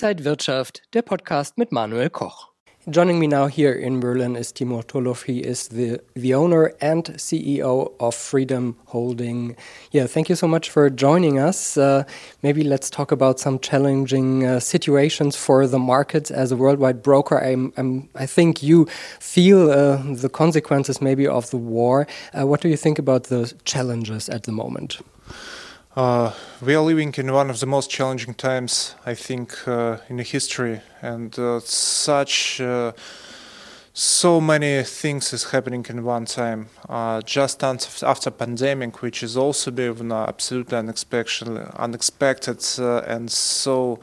Inside Wirtschaft, der Podcast mit Manuel Koch. Joining me now here in Berlin is Timur Turlov. He is the, the owner and CEO of Freedom Holding. Yeah, thank you so much for joining us. Uh, maybe let's talk about some challenging uh, situations for the markets as a worldwide broker. I'm, I'm, i think you feel uh, the consequences maybe of the war. Uh, what do you think about the challenges at the moment? Uh, we are living in one of the most challenging times, I think, uh, in history, and uh, such uh, so many things is happening in one time. Uh, just after pandemic, which is also been absolutely unexpected, unexpected, uh, and so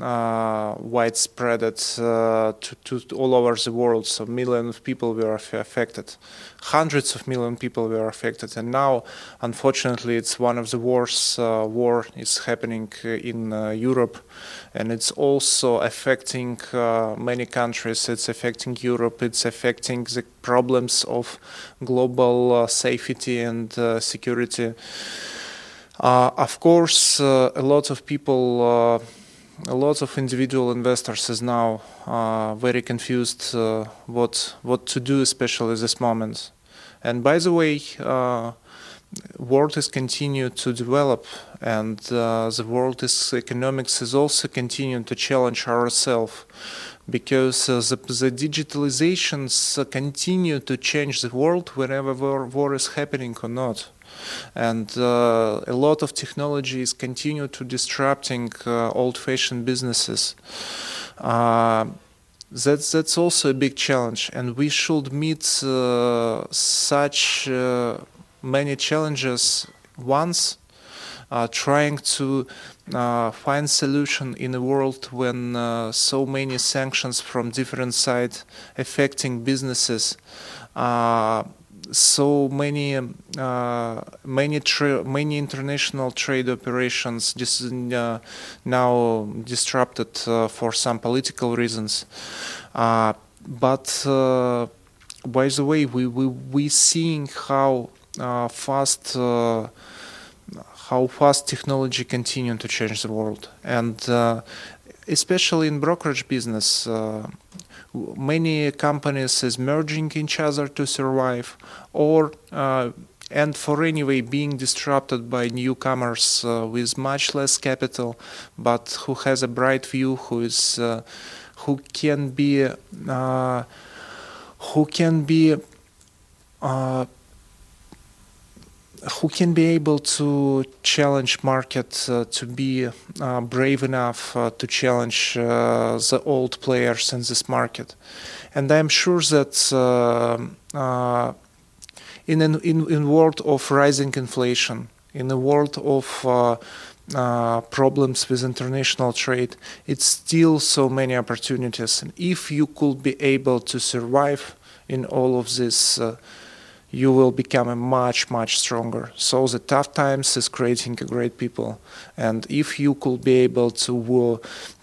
uh, widespread uh, to, to, all over the world. So millions of people were affected, hundreds of million people were affected, and now, unfortunately, it's one of the worst uh, war is happening in uh, Europe, and it's also affecting uh, many countries. It's affecting Europe. It's affecting the problems of global uh, safety and security. of course, a lot of people a lot of individual investors is now uh, very confused uh, what what to do, especially this moment. And by the way, uh, world is continued to develop, and uh, the world is economics is also continuing to challenge ourselves because uh, the, the digitalizations continue to change the world wherever war, war is happening or not and uh, a lot of technologies continue to disrupting uh, old-fashioned businesses. Uh, that's that's also a big challenge, and we should meet such many challenges once uh, trying to uh, find solution in a world when uh, so many sanctions from different sides affecting businesses so many uh, many many international trade operations just uh, now disrupted uh, for some political reasons. Uh, but uh, by the way, we we we seeing how uh, fast how fast technology continue to change the world and especially in brokerage business many companies is merging each other to survive or uh, and for anyway being disrupted by newcomers uh, with much less capital but who has a bright view who is uh, who can be uh, who can be uh, who can be able to challenge market uh, to be uh, brave enough uh, to challenge uh, the old players in this market. And i'm sure that uh, uh, in an in, in world of rising inflation in a world of problems with international trade it's still so many opportunities. And if you could be able to survive in all of this you will become a much much stronger. So the tough times is creating a great people. And if you could be able to uh,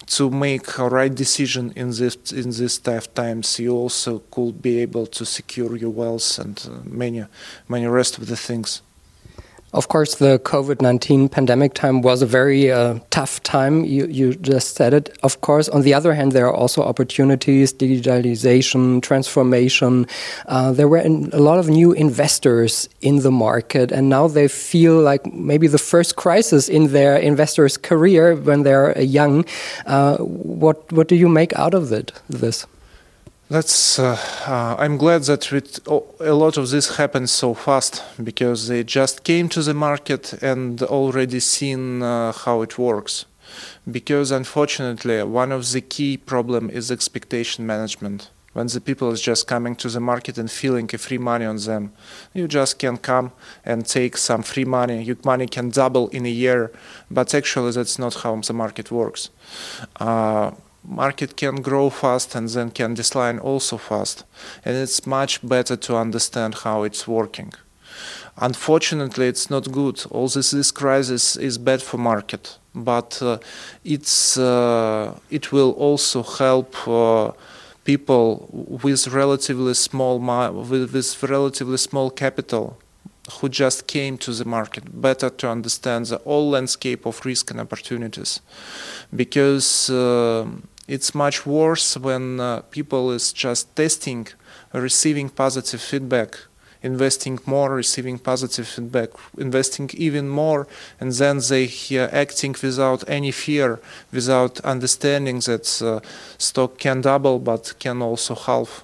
to make a right decision in this in these tough times you also could be able to secure your wealth and uh, many many rest of the things of course, the COVID 19 pandemic time was a very uh, tough time. You, you just said it. Of course, on the other hand, there are also opportunities, digitalization, transformation. Uh, there were a lot of new investors in the market, and now they feel like maybe the first crisis in their investors' career when they're young. Uh, what, what do you make out of it, this? That's. Uh, uh, I'm glad that with, oh, a lot of this happened so fast because they just came to the market and already seen uh, how it works. Because unfortunately, one of the key problem is expectation management. When the people is just coming to the market and feeling a free money on them, you just can come and take some free money. Your money can double in a year, but actually that's not how the market works uh, market can grow fast and then can decline also fast. And it's much better to understand how it's working. Unfortunately it's not good. All this this crisis is bad for market but uh, it's uh, it will also help uh, people with relatively small with, with relatively small capital who just came to the market, better to understand the whole landscape of risk and opportunities, because uh, it's much worse when uh, people is just testing, receiving positive feedback, investing more, receiving positive feedback, investing even more, and then they uh, acting without any fear, without understanding that uh, stock can double but can also halve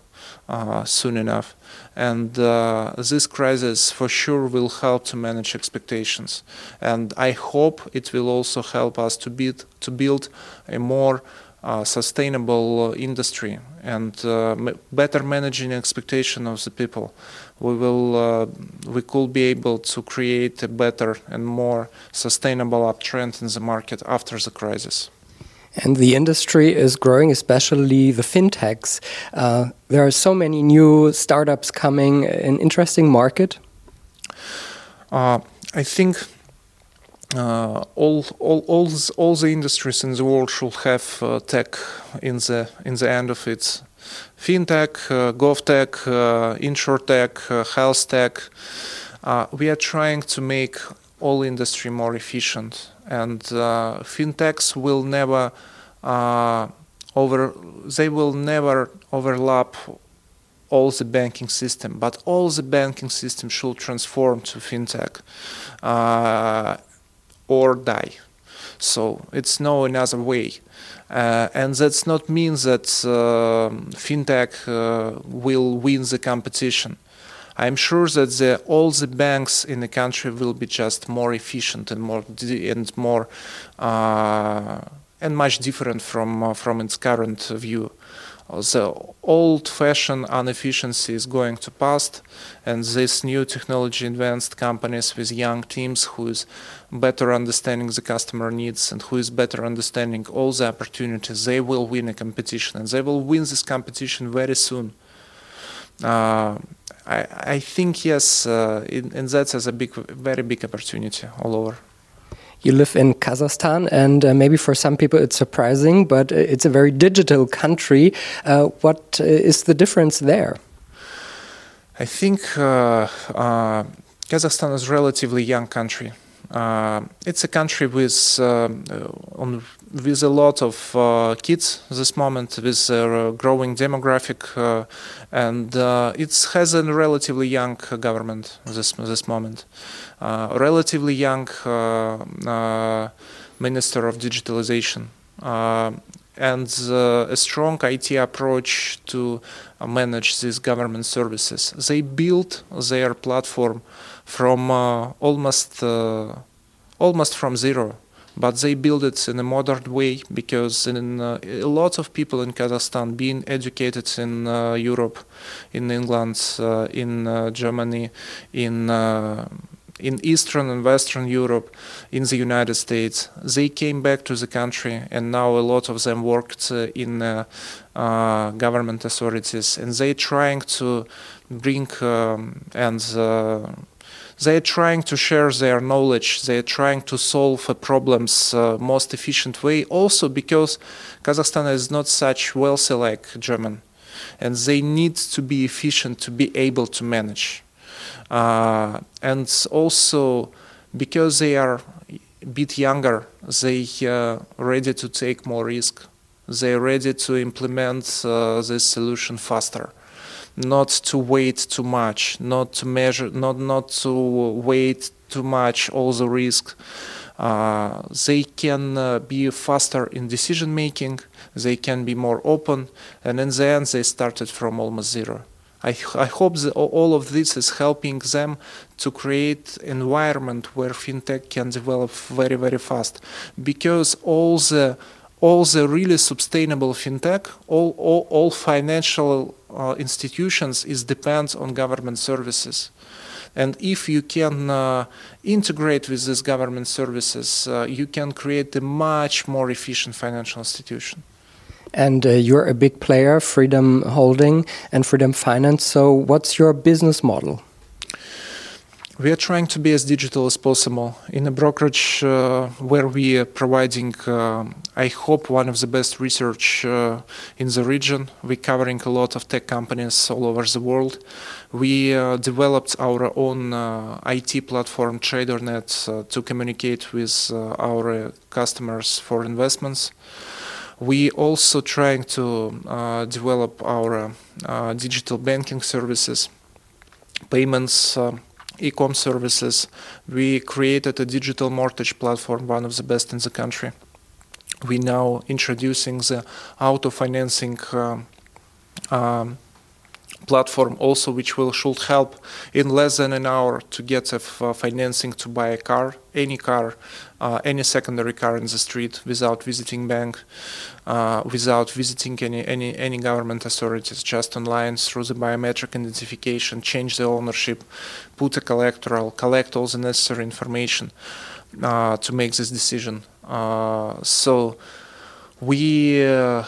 uh, soon enough. And uh, this crisis for sure will help to manage expectations. And I hope it will also help us to build, to build a more uh, sustainable industry and uh, better managing expectation of the people. We will, uh, we could be able to create a better and more sustainable uptrend in the market after the crisis. And the industry is growing, especially the fintechs. Uh, there are so many new startups coming, an interesting market. Uh, I think uh, all, all, all, all the industries in the world should have uh, tech in the in the end of it. Fintech, uh, GovTech, uh, InsurTech, uh, Health Tech. Uh, we are trying to make all industry more efficient, and uh, fintechs will never over. They will never overlap all the banking system, but all the banking system should transform to fintech or die. So it's no another way. Uh, and that's not mean that uh, fintech uh, will win the competition. I'm sure that the, all the banks in the country will be just more efficient and more and more uh, and much different from uh, from its current view the old-fashioned inefficiency is going to pass, and this new technology advanced companies with young teams who is better understanding the customer needs and who is better understanding all the opportunities, they will win a competition, and they will win this competition very soon. Uh, I, I, think yes, uh, and that's a big, very big opportunity all over. You live in Kazakhstan, and uh, maybe for some people it's surprising, but uh, it's a very digital country. Uh, what uh, the difference there? I think uh, uh, Kazakhstan is a relatively young country. It's a country with on, with a lot of uh, kids this moment with a growing demographic uh, and uh, it has a relatively young government this this moment uh, relatively young uh, uh, Minister of Digitalization and a strong IT approach to manage these government services. They built their platform from almost almost from zero but they build it in a modern way because in, uh, a lot of people in Kazakhstan being educated in uh, Europe, in England, uh, in Germany, in in Eastern and Western Europe, in the United States. They came back to the country, and now a lot of them worked uh, in uh, uh, government authorities, and they trying to bring um, and they're trying to share their knowledge. They're trying to solve problems uh, most efficient way. Also because kazakhstan is not such wealthy like german. And they need to be efficient to be able to manage. Uh, and also because they are a bit younger, they are uh, ready to take more risk. They're ready to implement uh, this solution faster, not to wait too much, not to measure, not not to wait too much all the risk. Uh, they can uh, be faster in decision making. They can be more open, and in the end, they started from almost zero. I, I hope that all of this is helping them to create environment where fintech can develop very very fast because all the all the really sustainable fintech all all, all financial uh, institutions is depends on government services and if you can uh, integrate with these government services uh, you can create a much more efficient financial institution and uh, you're a big player, Freedom Holding and Freedom Finance. So, what's your business model? We are trying to be as digital as possible in a brokerage uh, where we are providing uh, I hope one of the best research uh, in the region. We're covering a lot of tech companies all over the world. We uh, developed our own uh, IT platform, TraderNet, uh, to communicate with our customers for investments. We also trying to develop our digital banking services, payments e-com services. We created a digital mortgage platform, one of the best in the country we now introducing the auto financing uh, um, platform also which will should help in less than an hour to get a uh, financing to buy a car any car uh, any secondary car in the street without visiting bank uh, without visiting any, any any government authorities just online through the biometric identification change the ownership put a collateral collect all the necessary information uh, to make this decision. Uh, so we, uh,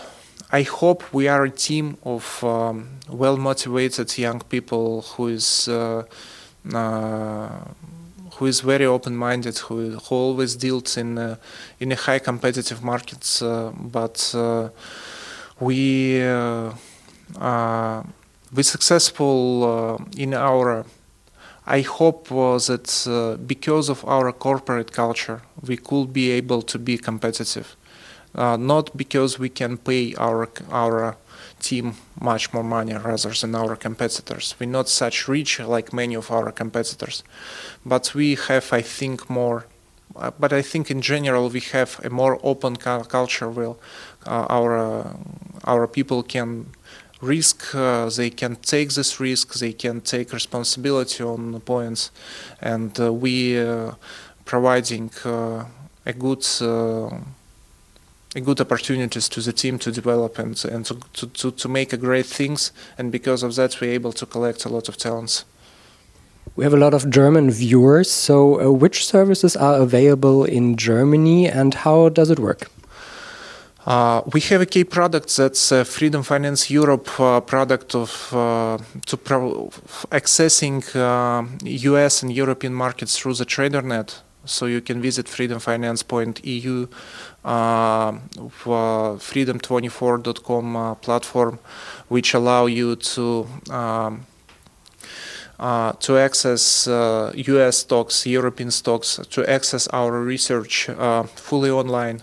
I hope we are a team of um, well motivated young people who is uh, who is very open-minded, who, who always deals in uh, in a high competitive markets. Uh, but uh, we we successful in our I hope that uh, because of our corporate culture, we could be able to be competitive. Uh, not because we can pay our our team much more money rather than our competitors. We're not such rich like many of our competitors, but we have, I think, more. Uh, but I think in general we have a more open culture where uh, our uh, our people can risk, uh, they can take this risk, they can take responsibility on points, and uh, we providing a good good opportunities to the team to develop and and to, to, to, to make a great things, and because of that we're able to collect a lot of talents. We have a lot of German viewers, so uh, which services are available in Germany and how does it work? Uh, we have a key product that's a Freedom Finance Europe uh, product of uh, to pro- accessing US uh, and European markets through the TraderNet. So you can visit freedomfinance.eu, uh, freedom24.com uh, platform, which allow you to um, uh, to access uh, US stocks, European stocks, to access our research uh, fully online,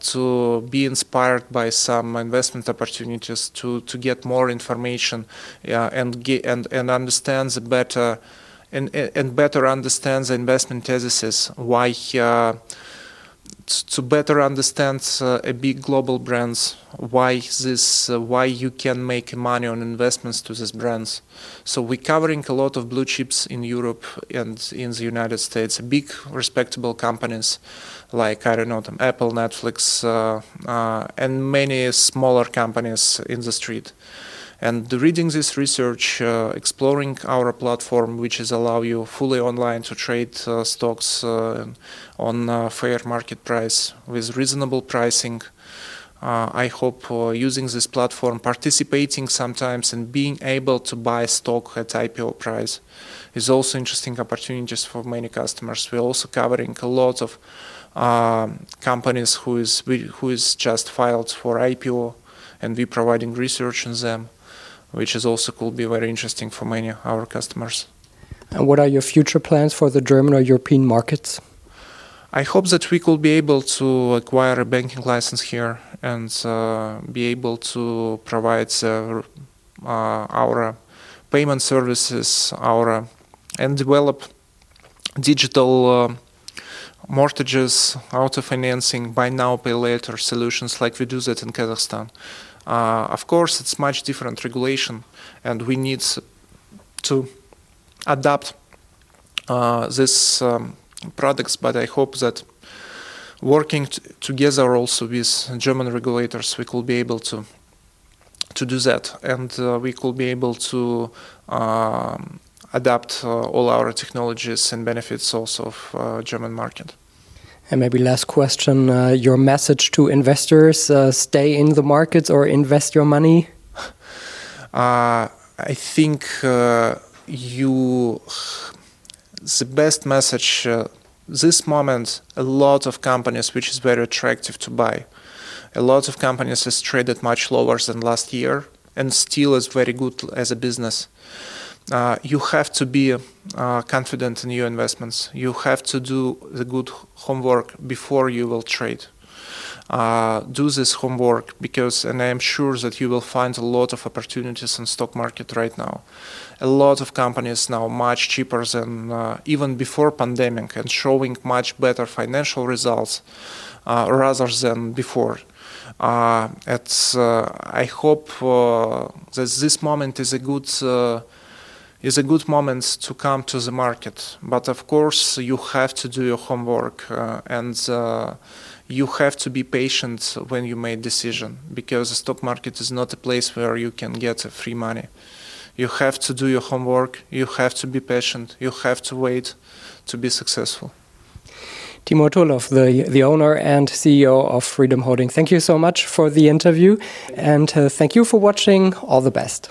to be inspired by some investment opportunities, to, to get more information and, get, and, and understand the better and, and better understand the investment thesis, why to better understand uh, a big global brands why this uh, why you can make money on investments to these brands. So we're covering a lot of blue chips in Europe and in the United States big respectable companies like I don't know them Apple Netflix uh, and many smaller companies in the street and reading this research, uh, exploring our platform, which is allow you fully online to trade uh, stocks uh, on uh, fair market price with reasonable pricing. Uh, I hope uh, using this platform, participating sometimes and being able to buy stock at IPO price is also interesting opportunities for many customers. We're also covering a lot of companies who is who is just filed for IPO, and we're providing research on them which is also could be very interesting for many of our customers. And what are your future plans for the German or European markets? I hope that we could be able to acquire a banking license here and uh, be able to provide uh, uh, our payment services, our and develop digital uh, mortgages, auto financing, buy now, pay later solutions like we do that in Kazakhstan. Uh, of course, it's much different regulation, and we need to adapt uh, these um, products. But I hope that working together also with German regulators, we could be able to to do that, and uh, we could be able to um, adapt uh, all our technologies and benefits also of uh, German market. And maybe last question: uh, your message to investors: uh, stay in the markets or invest your money. Uh, I think you the best message uh, this moment a lot of companies which is very attractive to buy. A lot of companies is traded much lower than last year and still is very good as a business. Uh, you have to be uh, confident in your investments. You have to do the good homework before you will trade. Uh, do this homework because, and I am sure that you will find a lot of opportunities in stock market right now. A lot of companies now much cheaper than uh, even before pandemic and showing much better financial results uh, rather than before. Uh, it's, I hope that this moment is a good is a good moment to come to the market. But of course, you have to do your homework uh, and uh, you have to be patient when you make decision because the stock market is not a place where you can get free money. You have to do your homework. You have to be patient. You have to wait to be successful. Timur Turlov, the, the owner and CEO of Freedom Holding. Thank you so much for the interview and uh, thank you for watching. All the best.